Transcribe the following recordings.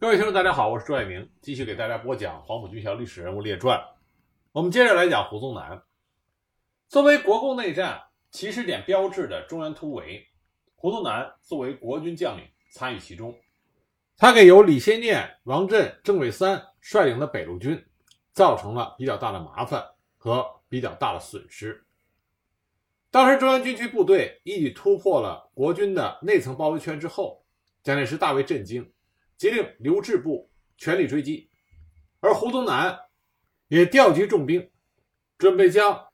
各位听众，大家好，我是朱爱明，继续给大家播讲《黄埔军校历史人物列传》。我们接着来讲胡宗南。作为国共内战起始点标志的中原突围，胡宗南作为国军将领参与其中。他给由李先念、王震、郑伟三率领的北路军造成了比较大的麻烦和比较大的损失。当时中央军区部队一举突破了国军的内层包围圈之后，蒋介石大为震惊。即令刘志部全力追击，而胡宗南也调集重兵，准备将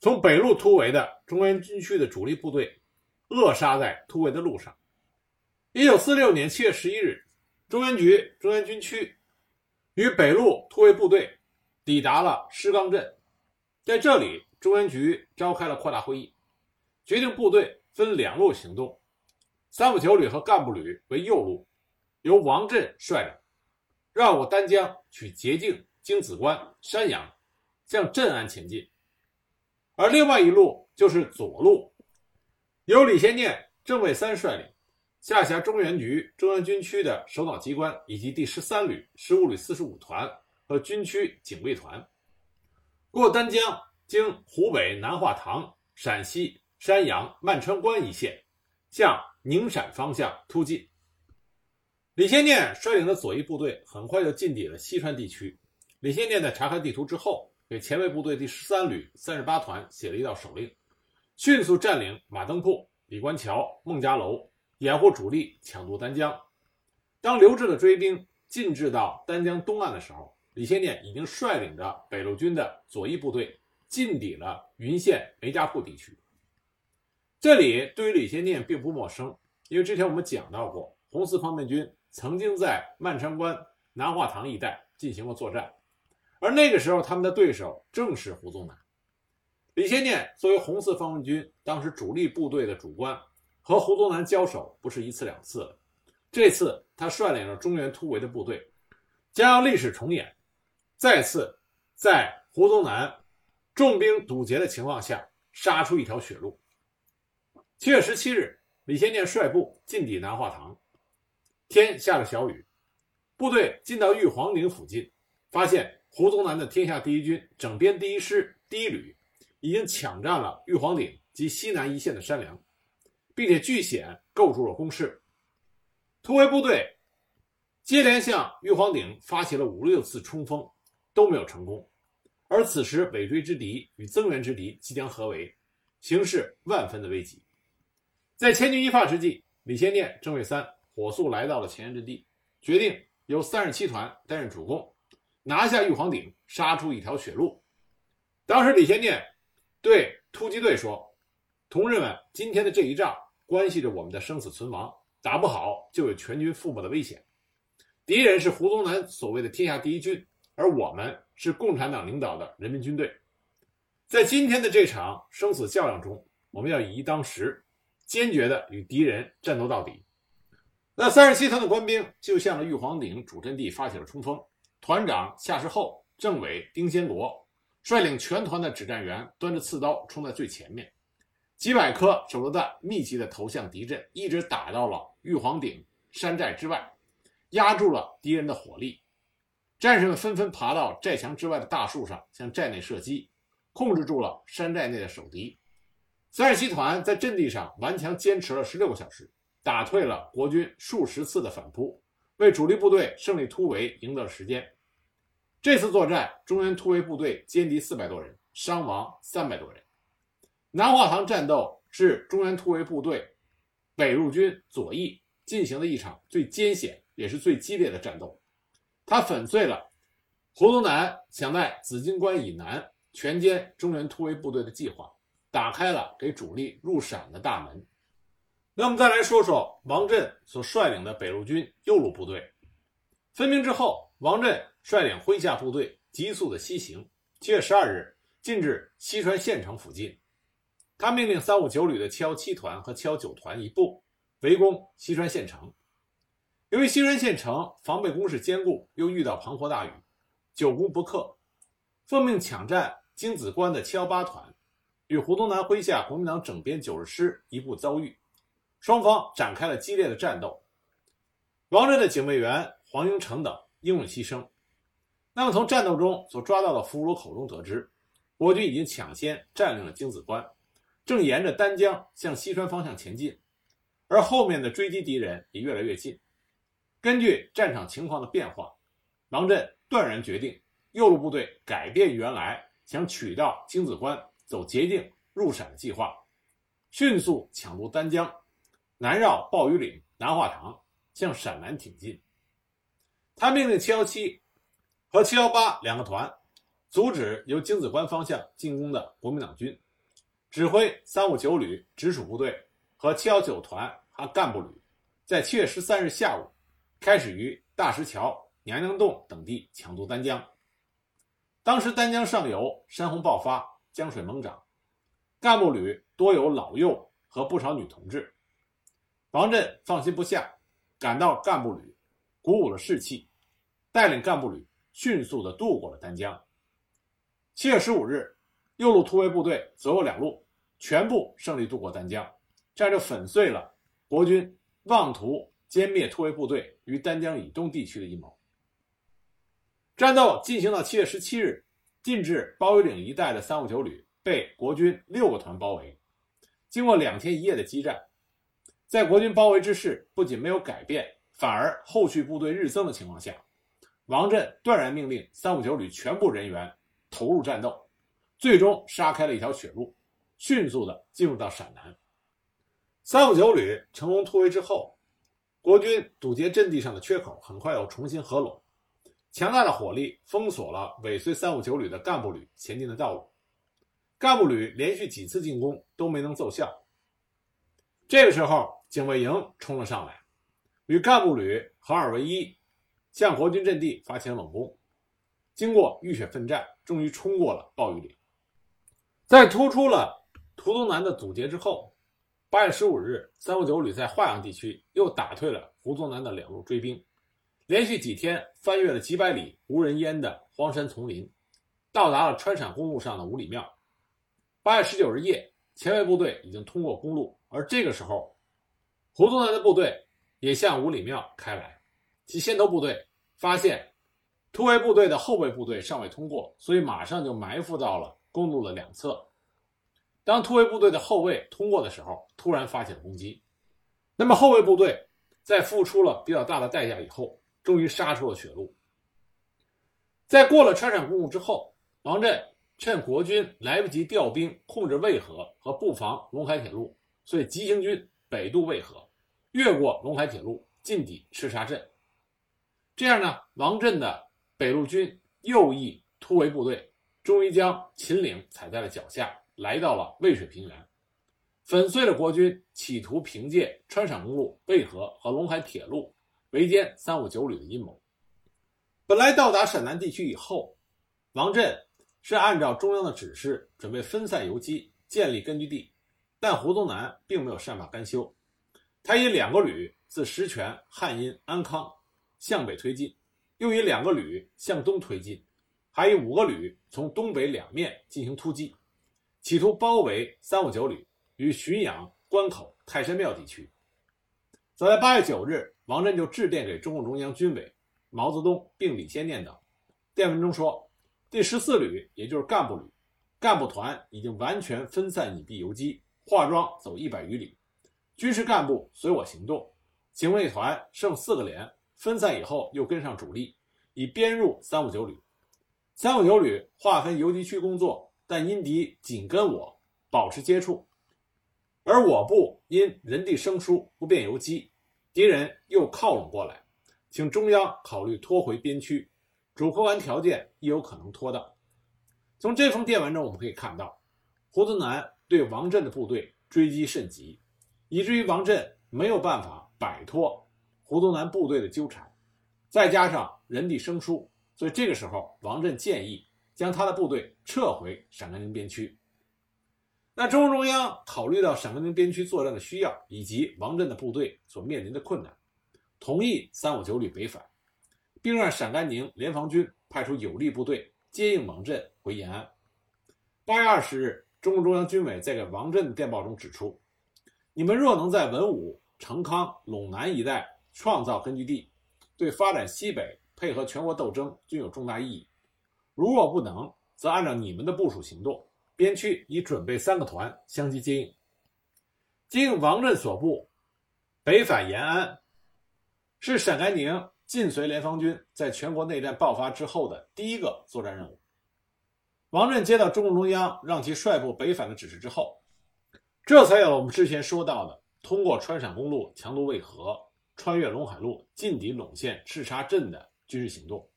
从北路突围的中原军区的主力部队扼杀在突围的路上。一九四六年七月十一日，中原局中原军区与北路突围部队抵达了石冈镇，在这里，中原局召开了扩大会议，决定部队分两路行动，三五九旅和干部旅为右路。由王震率领，绕过丹江，取捷径京子关、山阳，向镇安前进；而另外一路就是左路，由李先念、郑卫三率领，下辖中原局中央军区的首脑机关以及第十三旅、十五旅四十五团和军区警卫团，过丹江，经湖北南化塘、陕西山阳漫川关一线，向宁陕方向突进。李先念率领的左翼部队很快就进抵了西川地区。李先念在查看地图之后，给前卫部队第十三旅三十八团写了一道手令：迅速占领马登铺、李官桥、孟家楼，掩护主力抢渡丹江。当刘志的追兵进至到丹江东岸的时候，李先念已经率领着北路军的左翼部队进抵了云县梅家铺地区。这里对于李先念并不陌生，因为之前我们讲到过红四方面军。曾经在漫川关、南化塘一带进行过作战，而那个时候他们的对手正是胡宗南。李先念作为红四方面军当时主力部队的主官，和胡宗南交手不是一次两次了。这次他率领着中原突围的部队，将要历史重演，再次在胡宗南重兵堵截的情况下杀出一条血路。七月十七日，李先念率部进抵南化塘。天下着小雨，部队进到玉皇岭附近，发现胡宗南的天下第一军整编第一师第一旅已经抢占了玉皇岭及西南一线的山梁，并且据险构筑了工事。突围部队接连向玉皇岭发起了五六次冲锋，都没有成功。而此时尾追之敌与增援之敌即将合围，形势万分的危急。在千钧一发之际，李先念、郑卫三。火速来到了前沿阵地，决定由三十七团担任主攻，拿下玉皇顶，杀出一条血路。当时李先念对突击队说：“同志们，今天的这一仗关系着我们的生死存亡，打不好就有全军覆没的危险。敌人是胡宗南所谓的天下第一军，而我们是共产党领导的人民军队。在今天的这场生死较量中，我们要以一当十，坚决地与敌人战斗到底。”那三十七团的官兵就向着玉皇顶主阵地发起了冲锋。团长夏世厚、政委丁先国率领全团的指战员，端着刺刀冲在最前面，几百颗手榴弹密集地投向敌阵，一直打到了玉皇顶山寨之外，压住了敌人的火力。战士们纷纷爬到寨墙之外的大树上，向寨内射击，控制住了山寨内的守敌。三十七团在阵地上顽强坚持了十六个小时。打退了国军数十次的反扑，为主力部队胜利突围赢得了时间。这次作战，中原突围部队歼敌四百多人，伤亡三百多人。南化塘战斗是中原突围部队北路军左翼进行的一场最艰险也是最激烈的战斗。它粉碎了胡宗南想在紫荆关以南全歼中原突围部队的计划，打开了给主力入陕的大门。那我们再来说说王震所率领的北路军右路部队。分兵之后，王震率领麾下部队急速的西行。七月十二日，进至西川县城附近。他命令三五九旅的七幺七团和七幺九团一部围攻西川县城。由于西川县城防备工事坚固，又遇到滂沱大雨，久攻不克。奉命抢占京子关的七幺八团，与胡宗南麾下国民党整编九十师一部遭遇。双方展开了激烈的战斗。王震的警卫员黄英成等英勇牺牲。那么从战斗中所抓到的俘虏口中得知，我军已经抢先占领了京子关，正沿着丹江向西川方向前进，而后面的追击敌人也越来越近。根据战场情况的变化，王震断然决定右路部队改变原来想取到京子关、走捷径入陕的计划，迅速抢渡丹江，南绕鲍鱼岭、南化塘，向陕南挺进。他命令七幺七。和七幺八两个团阻止由京子关方向进攻的国民党军，指挥三五九旅直属部队和七幺九团和干部旅，在七月十三日下午开始于大石桥、娘娘洞等地抢渡丹江。当时丹江上游山洪爆发，江水猛涨，干部旅多有老幼和不少女同志。王震放心不下，赶到干部旅，鼓舞了士气，带领干部旅。迅速地渡过了丹江。七月十五日，右路突围部队左右两路全部胜利渡过丹江，这样就粉碎了国军妄图歼灭突围部队于丹江以东地区的阴谋。战斗进行到七月十七日，进至包围岭一带的三五九旅被国军六个团包围。经过两天一夜的激战，在国军包围之势不仅没有改变，反而后续部队日增的情况下。王震断然命令三五九旅全部人员投入战斗，最终杀开了一条血路，迅速的进入到陕南。三五九旅成功突围之后，国军堵截阵地上的缺口很快又重新合拢，强大的火力封锁了尾随三五九旅的干部旅前进的道路，干部旅连续几次进攻都没能奏效。这个时候，警卫营冲了上来，与干部旅合二为一。向国军阵地发起猛攻，经过浴血奋战，终于冲过了暴雨岭。在突出了图东南的阻截之后，八月十五日，三五九旅在华阳地区又打退了胡宗南的两路追兵，连续几天翻越了几百里无人烟的荒山丛林，到达了川陕公路上的五里庙。八月十九日夜，前卫部队已经通过公路，而这个时候，胡宗南的部队也向五里庙开来，其先头部队。发现突围部队的后备部队尚未通过，所以马上就埋伏到了公路的两侧。当突围部队的后卫通过的时候，突然发起了攻击。那么后卫部队在付出了比较大的代价以后，终于杀出了血路。在过了川陕公路之后，王震趁国军来不及调兵控制渭河和布防陇海铁路，所以急行军北渡渭河，越过陇海铁路，进抵赤沙镇。这样呢，王震的北路军右翼突围部队终于将秦岭踩在了脚下，来到了渭水平原，粉碎了国军企图凭借川陕公路、渭河和陇海铁路围歼三五九旅的阴谋。本来到达陕南地区以后，王震是按照中央的指示准备分散游击，建立根据地，但胡宗南并没有善罢甘休，他以两个旅自石泉、汉阴、安康。向北推进，又以两个旅向东推进，还以五个旅从东北两面进行突击，企图包围三五九旅于浔阳关口、泰山庙地区。早在八月九日，王震就致电给中共中央军委毛泽东，并李先念等。电文中说：“第十四旅，也就是干部旅，干部团已经完全分散隐蔽游击，化妆走一百余里，军事干部随我行动，警卫团剩四个连。”分散以后，又跟上主力，以编入三五九旅。三五九旅划分游击区工作，但因敌紧跟我，保持接触，而我部因人地生疏，不便游击，敌人又靠拢过来，请中央考虑拖回边区，主客观条件亦有可能拖到。从这封电文中，我们可以看到，胡宗南对王震的部队追击甚急，以至于王震没有办法摆脱。胡宗南部队的纠缠，再加上人地生疏，所以这个时候，王震建议将他的部队撤回陕甘宁边区。那中共中央考虑到陕甘宁边区作战的需要以及王震的部队所面临的困难，同意三五九旅北返，并让陕甘宁联防军派出有力部队接应王震回延安。八月二十日，中共中央军委在给王震的电报中指出：“你们若能在文武、成康、陇南一带。”创造根据地，对发展西北、配合全国斗争均有重大意义。如若不能，则按照你们的部署行动，边区已准备三个团相继接应。经王震所部北返延安，是陕甘宁晋绥联防军在全国内战爆发之后的第一个作战任务。王震接到中共中央让其率部北返的指示之后，这才有了我们之前说到的通过川陕公路强渡渭河、穿越陇海路进抵陇县赤沙镇的军事行动。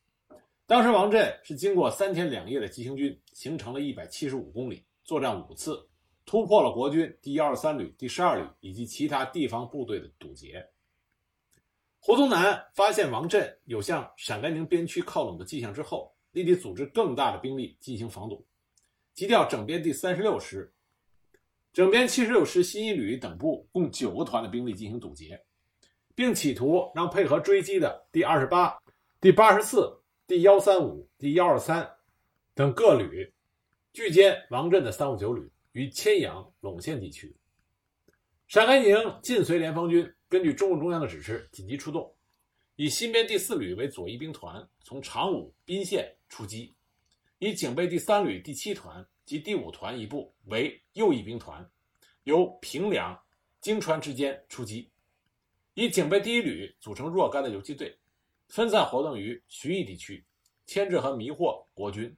当时王震是经过三天两夜的急行军，行程了一百七十五公里，作战五次。突破了国军第幺二三旅、第十二旅以及其他地方部队的堵截。胡宗南发现王震有向陕甘宁边区靠拢的迹象之后，立即组织更大的兵力进行防堵，急调整编第三十六师、整编七十六师新一旅等部共九个团的兵力进行堵截，并企图让配合追击的第二十八、第八十四、第幺三五、第幺二三等各旅拒歼王震的三五九旅。于千阳陇县地区，陕甘宁晋绥联防军根据中共中央的指示紧急出动，以新编第四旅为左翼兵团，从长武宾县出击；以警备第三旅第七团及第五团一部为右翼兵团，由平凉、京川之间出击；以警备第一旅组成若干的游击队，分散活动于徐邑地区，牵制和迷惑国军。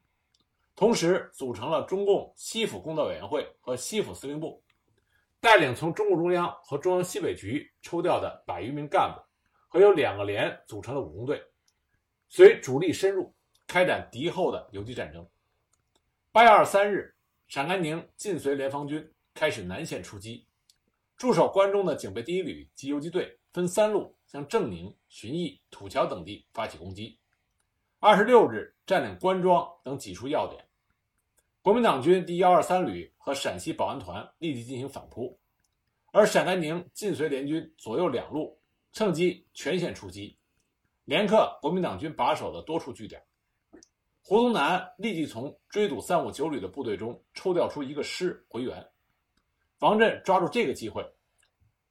同时组成了中共西府工作委员会和西府司令部，带领从中共中央和中央西北局抽调的百余名干部，和由两个连组成的武工队，随主力深入，开展敌后的游击战争。八月二十三日，陕甘宁晋绥联防军开始南线出击，驻守关中的警备第一旅及游击队分三路向正宁、旬邑、土桥等地发起攻击。二十六日，占领关庄等几处要点。国民党军第幺二三旅和陕西保安团立即进行反扑，而陕甘宁晋绥联军左右两路趁机全线出击，连克国民党军把守的多处据点。胡宗南立即从追堵三五九旅的部队中抽调出一个师回援。王震抓住这个机会，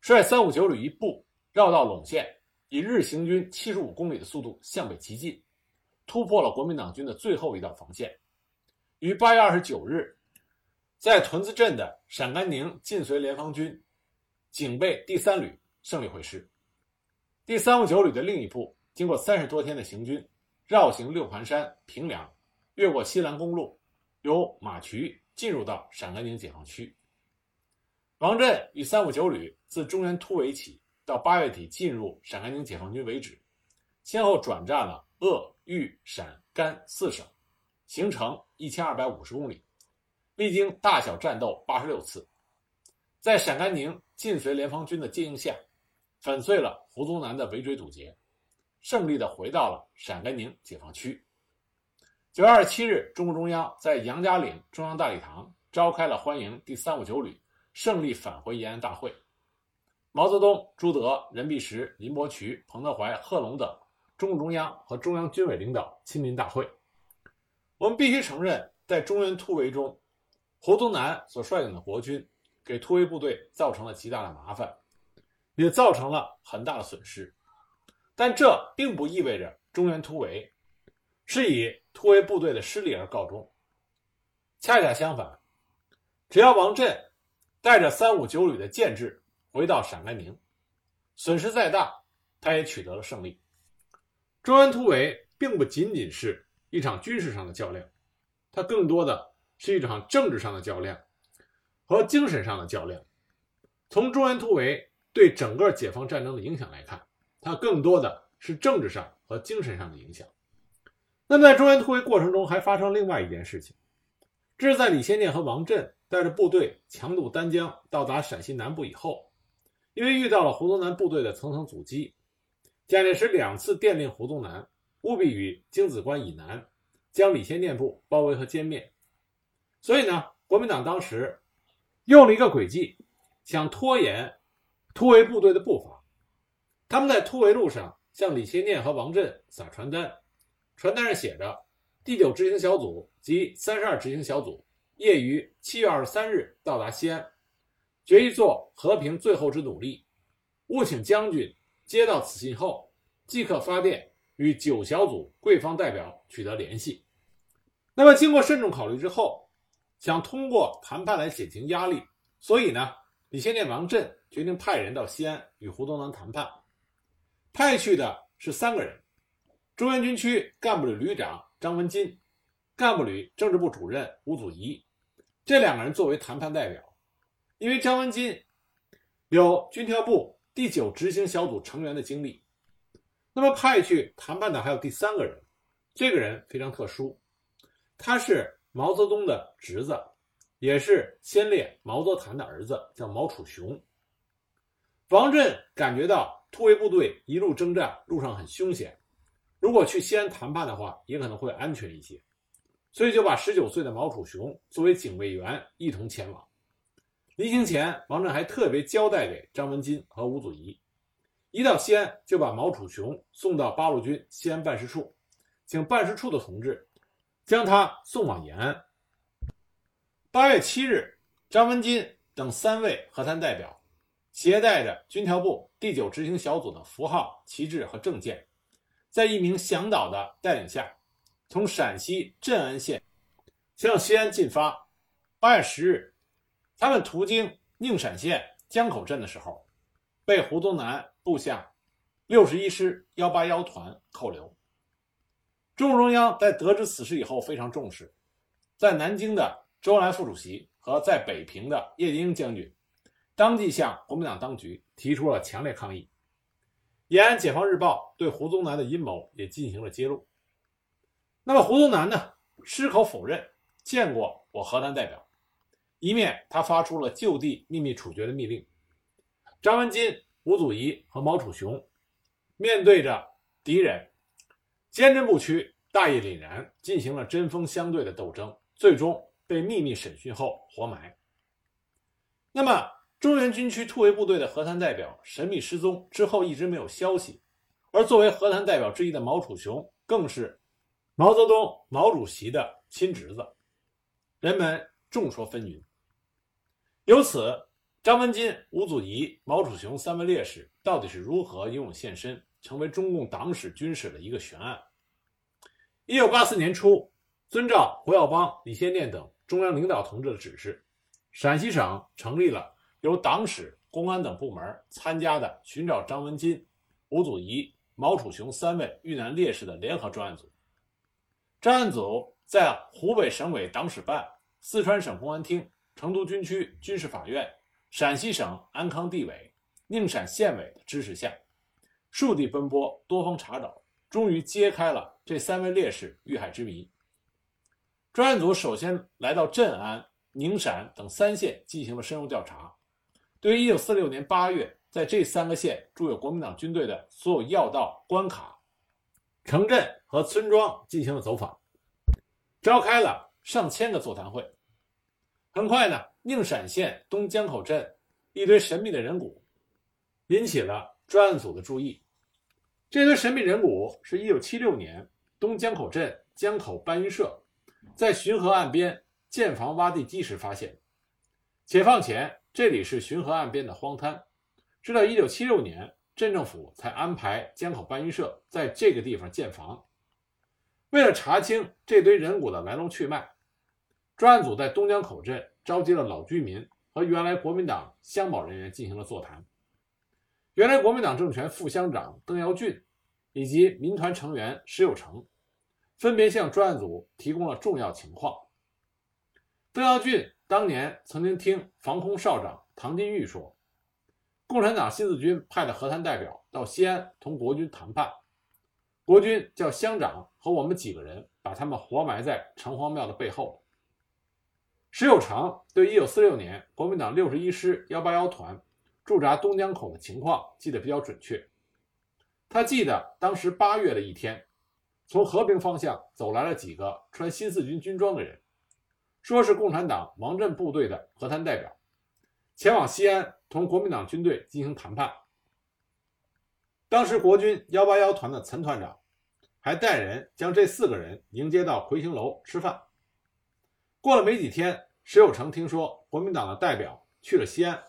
率三五九旅一部绕到陇县，以日行军七十五公里的速度向北急进。突破了国民党军的最后一道防线，于八月二十九日，在屯子镇的陕甘宁晋绥联防军警备第三旅胜利会师。第三五九旅的另一部经过三十多天的行军，绕行六盘山、平凉，越过西兰公路，由马渠进入到陕甘宁解放区。王震与三五九旅自中原突围起到八月底进入陕甘宁解放军为止，先后转战了鄂。豫陕甘四省，行程一千二百五十公里，历经大小战斗八十六次，在陕甘宁晋绥联防军的接应下，粉碎了胡宗南的围追堵截，胜利的回到了陕甘宁解放区。九月二十七日，中共中央在杨家岭中央大礼堂召开了欢迎第三五九旅胜利返回延安大会，毛泽东、朱德、任弼时、林伯渠、彭德怀、贺龙等。中共中央和中央军委领导亲临大会。我们必须承认，在中原突围中，胡宗南所率领的国军给突围部队造成了极大的麻烦，也造成了很大的损失。但这并不意味着中原突围是以突围部队的失利而告终。恰恰相反，只要王震带着三五九旅的建制回到陕甘宁，损失再大，他也取得了胜利。中原突围并不仅仅是一场军事上的较量，它更多的是一场政治上的较量和精神上的较量。从中原突围对整个解放战争的影响来看，它更多的是政治上和精神上的影响。那么，在中原突围过程中，还发生另外一件事情，这是在李先念和王震带着部队强渡丹江到达陕西南部以后，因为遇到了胡宗南部队的层层阻击。蒋介石两次电令胡宗南务必与京子关以南将李先念部包围和歼灭，所以呢，国民党当时用了一个诡计，想拖延突围部队的步伐。他们在突围路上向李先念和王震撒传单，传单上写着：“第九执行小组及三十二执行小组业于七月二十三日到达西安，决意做和平最后之努力，务请将军。”接到此信后，即刻发电与九小组贵方代表取得联系。那么，经过慎重考虑之后，想通过谈判来减轻压力，所以呢，李先念、王震决定派人到西安与胡宗南谈判。派去的是三个人：中原军区干部旅旅长张文金、干部旅政治部主任吴祖仪。这两个人作为谈判代表，因为张文金有军调部第九执行小组成员的经历，那么派去谈判的还有第三个人，这个人非常特殊。他是毛泽东的侄子，也是先烈毛泽谈的儿子，叫毛楚雄。王震感觉到突围部队一路征战，路上很凶险，如果去西安谈判的话，也可能会安全一些，所以就把十九岁的毛楚雄作为警卫员一同前往。临行前，王震还特别交代给张文金和吴祖仪，一到西安就把毛楚雄送到八路军西安办事处，请办事处的同志。将他送往延安。八月七日，张文金等三位和谈代表，携带着军调部第九执行小组的符号、旗帜和证件，在一名向导的带领下，从陕西镇安县向西安进发。八月十日，他们途经宁陕县江口镇的时候，被胡宗南部下六十一师幺八幺团扣留。中共中央在得知此事以后非常重视，在南京的周恩来副主席和在北平的叶剑英将军，当即向国民党当局提出了强烈抗议。延安解放日报对胡宗南的阴谋也进行了揭露。那么胡宗南呢，矢口否认见过我河南代表，一面他发出了就地秘密处决的密令。张文金、吴祖仪和毛楚雄面对着敌人。坚贞不屈，大义凛然，进行了针锋相对的斗争，最终被秘密审讯后活埋。那么，中原军区突围部队的和谈代表神秘失踪之后，一直没有消息。而作为和谈代表之一的毛楚雄，更是毛泽东毛主席的亲侄子，人们众说纷纭。由此，张文金、吴祖仪、毛楚雄三位烈士到底是如何英勇献身？成为中共党史军史的一个悬案。一九八四年初，遵照胡耀邦、李先念等中央领导同志的指示，陕西省成立了由党史、公安等部门参加的寻找张文金、吴祖仪、毛楚雄三位遇难烈士的联合专案组。专案组在湖北省委党史办、四川省公安厅、成都军区军事法院、陕西省安康地委、宁陕县委的支持下。数地奔波，多方查找，终于揭开了这三位烈士遇害之谜。专案组首先来到镇安、宁陕等三县进行了深入调查，对于1946年8月在这三个县驻有国民党军队的所有要道、关卡、城镇和村庄进行了走访，召开了上千个座谈会。很快呢，宁陕县东江口镇一堆神秘的人骨引起了专案组的注意。这堆神秘人骨是一九七六年东江口镇江口搬运社在巡河岸边建房挖地基时发现。解放前，这里是巡河岸边的荒滩，直到一九七六年，镇政府才安排江口搬运社在这个地方建房。为了查清这堆人骨的来龙去脉，专案组在东江口镇召集了老居民和原来国民党乡保人员进行了座谈。原来国民党政权副乡长邓耀俊以及民团成员石有成，分别向专案组提供了重要情况。邓耀俊当年曾经听防空少长唐金玉说，共产党新四军派的和谈代表到西安同国军谈判，国军叫乡长和我们几个人把他们活埋在城隍庙的背后。石有常对1946年国民党61师181团。驻扎东江口的情况记得比较准确。他记得当时八月的一天，从和平方向走来了几个穿新四军军装的人，说是共产党王震部队的和谈代表，前往西安同国民党军队进行谈判。当时国军幺八幺团的岑团长还带人将这四个人迎接到魁星楼吃饭。过了没几天，石有成听说国民党的代表去了西安。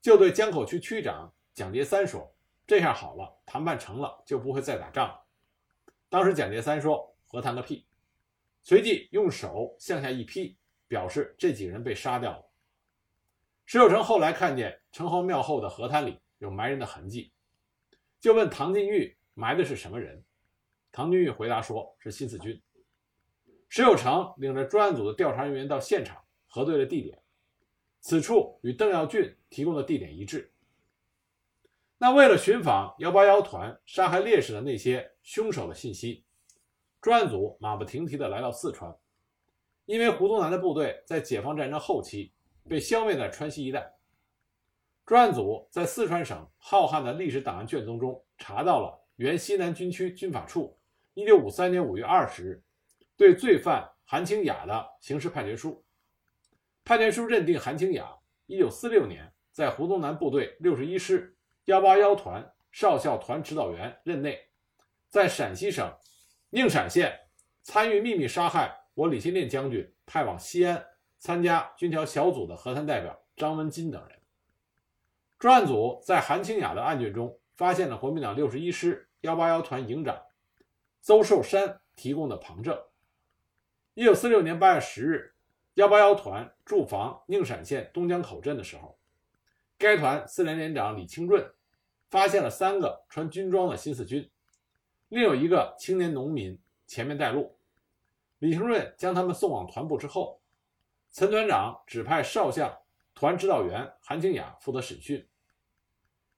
就对江口区区长蒋介三说：“这下好了，谈判成了就不会再打仗了。当时蒋介三说：“和谈个屁！”随即用手向下一劈，表示这几人被杀掉了。石有成后来看见城隍庙后的河滩里有埋人的痕迹，就问唐金玉埋的是什么人。唐金玉回答说是新四军。石有成领着专案组的调查人员到现场核对了地点，此处与邓耀俊提供的地点一致。那为了寻访幺八幺团杀害烈士的那些凶手的信息，专案组马不停蹄地来到四川，因为胡宗南的部队在解放战争后期被消灭在川西一带。专案组在四川省浩瀚的历史档案卷宗中查到了原西南军区军法处一九五三年五月二十日对罪犯韩清雅的刑事判决书。判决书认定韩清雅一九四六年在胡宗南部队六十一师。幺八幺团少校团指导员任内，在陕西省宁陕县参与秘密杀害我李先念将军派往西安参加军调小组的和谈代表张文金等人。专案组在韩清雅的案卷中发现了国民党六十一师幺八幺团营长邹寿山提供的旁证。一九四六年八月十日，幺八幺团驻防宁陕县东江口镇的时候，该团四连连长李清润。发现了三个穿军装的新四军，另有一个青年农民前面带路。李承润将他们送往团部之后，陈团长指派少将团指导员韩清雅负责审讯。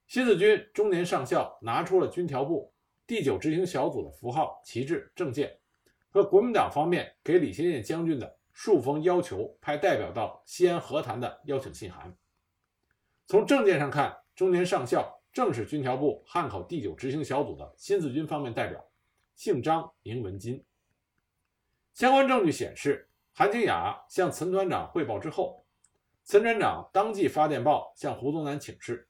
新四军中年上校拿出了军调部第九执行小组的符号、旗帜、证件和国民党方面给李先念将军的数封要求派代表到西安和谈的邀请信函。从证件上看，中年上校。正是军调部汉口第九执行小组的新四军方面代表，姓张名文金。相关证据显示，韩清雅向陈团长汇报之后，陈团长当即发电报向胡宗南请示，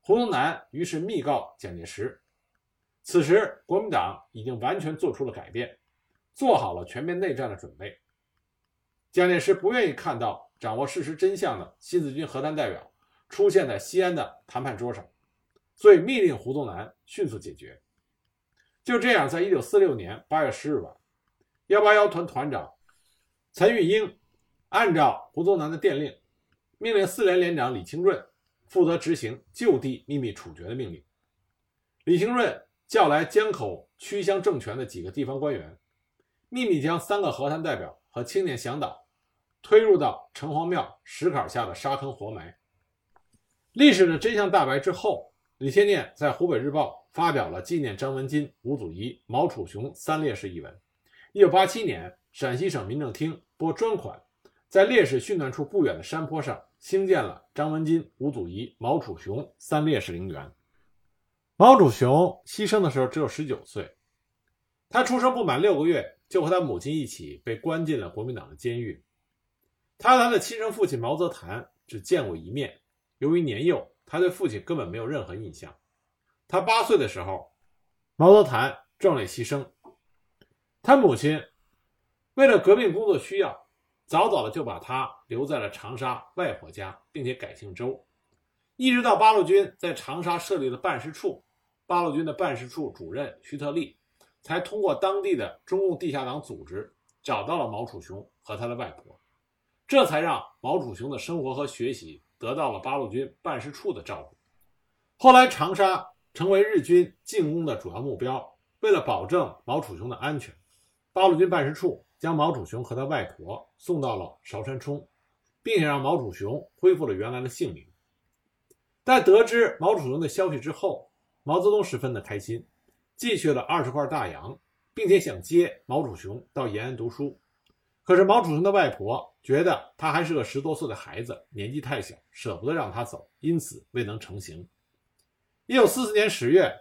胡宗南于是密告蒋介石，此时国民党已经完全做出了改变，做好了全面内战的准备。蒋介石不愿意看到掌握事实真相的新四军和谈代表出现在西安的谈判桌上。所以密令胡宗南迅速解决。就这样，在一九四六年八月十日晚，幺八幺团团长陈玉英按照胡宗南的电令，命令四连连长李清润负责执行就地秘密处决的命令。李清润叫来江口区乡政权的几个地方官员，秘密将三个和谈代表和青年向导推入到城隍庙石坎下的沙坑活埋。历史的真相大白之后。李先念在湖北日报发表了纪念张文金、吴祖仪、毛楚雄三烈士一文。一九八七年，陕西省民政厅拨专款，在烈士殉难处不远的山坡上兴建了张文金、吴祖仪、毛楚雄三烈士陵园。毛楚雄牺牲的时候只有十九岁，他出生不满六个月，就和他母亲一起被关进了国民党的监狱。他和他的亲生父亲毛泽覃只见过一面，由于年幼。他对父亲根本没有任何印象。他八岁的时候，毛泽覃壮烈牺牲。他母亲为了革命工作需要，早早的就把他留在了长沙外婆家，并且改姓周。一直到八路军在长沙设立了办事处，八路军的办事处主任徐特立才通过当地的中共地下党组织找到了毛楚雄和他的外婆，这才让毛楚雄的生活和学习。得到了八路军办事处的照顾。后来，长沙成为日军进攻的主要目标。为了保证毛楚雄的安全，八路军办事处将毛楚雄和他外婆送到了韶山冲，并且让毛楚雄恢复了原来的姓名。在得知毛楚雄的消息之后，毛泽东十分的开心，寄去了二十块大洋，并且想接毛楚雄到延安读书。可是毛楚雄的外婆觉得他还是个十多岁的孩子，年纪太小，舍不得让他走，因此未能成行。一九四四年十月，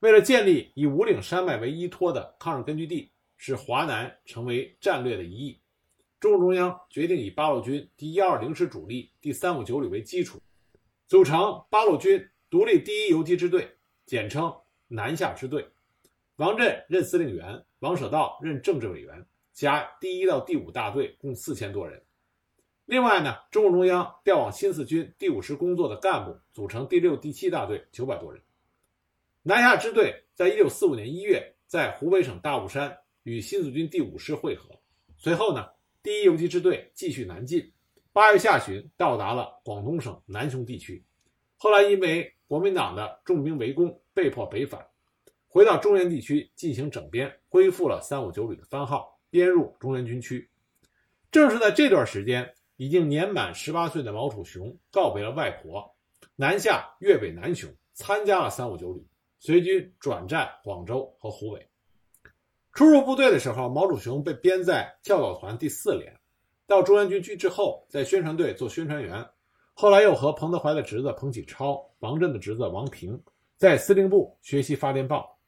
为了建立以五岭山脉为依托的抗日根据地，使华南成为战略的一翼，中共中央决定以八路军第一二零师主力第三五九旅为基础，组成八路军独立第一游击支队，简称南下支队。王震任司令员，王舍道任政治委员。加第一到第五大队共四千多人。另外呢，中共中央调往新四军第五师工作的干部组成第六、第七大队九百多人。南下支队在一九四五年一月在湖北省大雾山与新四军第五师会合，随后呢，第一游击支队继续南进，八月下旬到达了广东省南雄地区，后来因为国民党的重兵围攻，被迫北返，回到中原地区进行整编，恢复了三五九旅的番号，编入中原军区。正是在这段时间，已经年满十八岁的毛楚雄告别了外婆，南下粤北南雄，参加了三五九旅，随军转战广州和湖北。初入部队的时候，毛楚雄被编在教导团第四连，到中央军区之后，在宣传队做宣传员。后来又和彭德怀的侄子彭启超、王震的侄子王平在司令部学习发电报。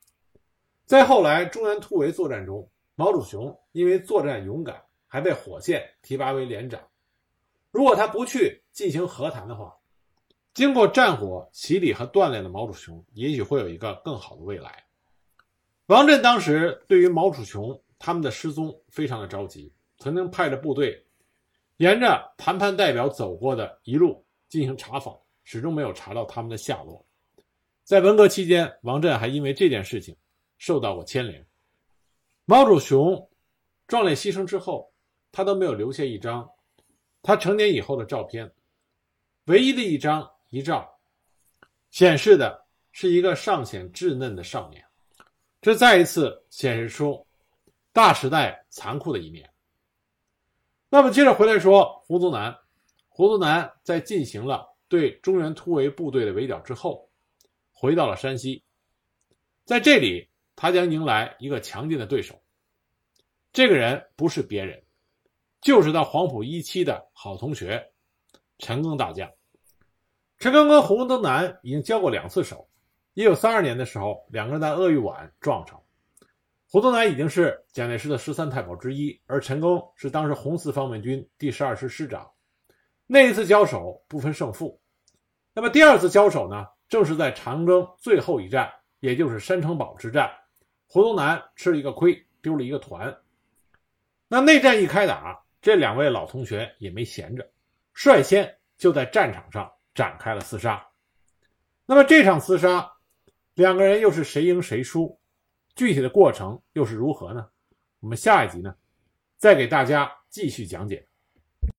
在后来中原突围作战中，毛楚雄因为作战勇敢。还被火线提拔为连长。如果他不去进行和谈的话，经过战火洗礼和锻炼的毛楚雄，也许会有一个更好的未来。王震当时对于毛楚雄他们的失踪非常的着急，曾经派着部队沿着谈判代表走过的一路进行查访，始终没有查到他们的下落。在文革期间，王震还因为这件事情受到过牵连。毛主雄壮烈牺牲之后。他都没有留下一张他成年以后的照片，唯一的一张遗照，显示的是一个尚显稚嫩的少年，这再一次显示出大时代残酷的一面。那么接着回来说，胡宗南，胡宗南在进行了对中原突围部队的围剿之后，回到了山西，在这里他将迎来一个强劲的对手，这个人不是别人。就是他黄埔一期的好同学陈赓大将。陈赓跟胡宗南已经交过两次手。一九三二年的时候，两个人在鄂豫皖撞上。胡宗南已经是蒋介石的十三太保之一，而陈赓是当时红四方面军第十二师师长。那一次交手不分胜负。那么第二次交手呢？正是在长征最后一战，也就是山城堡之战。胡宗南吃了一个亏，丢了一个团。那内战一开打。这两位老同学也没闲着，率先就在战场上展开了厮杀。那么这场厮杀，两个人又是谁赢谁输？具体的过程又是如何呢？我们下一集呢，再给大家继续讲解。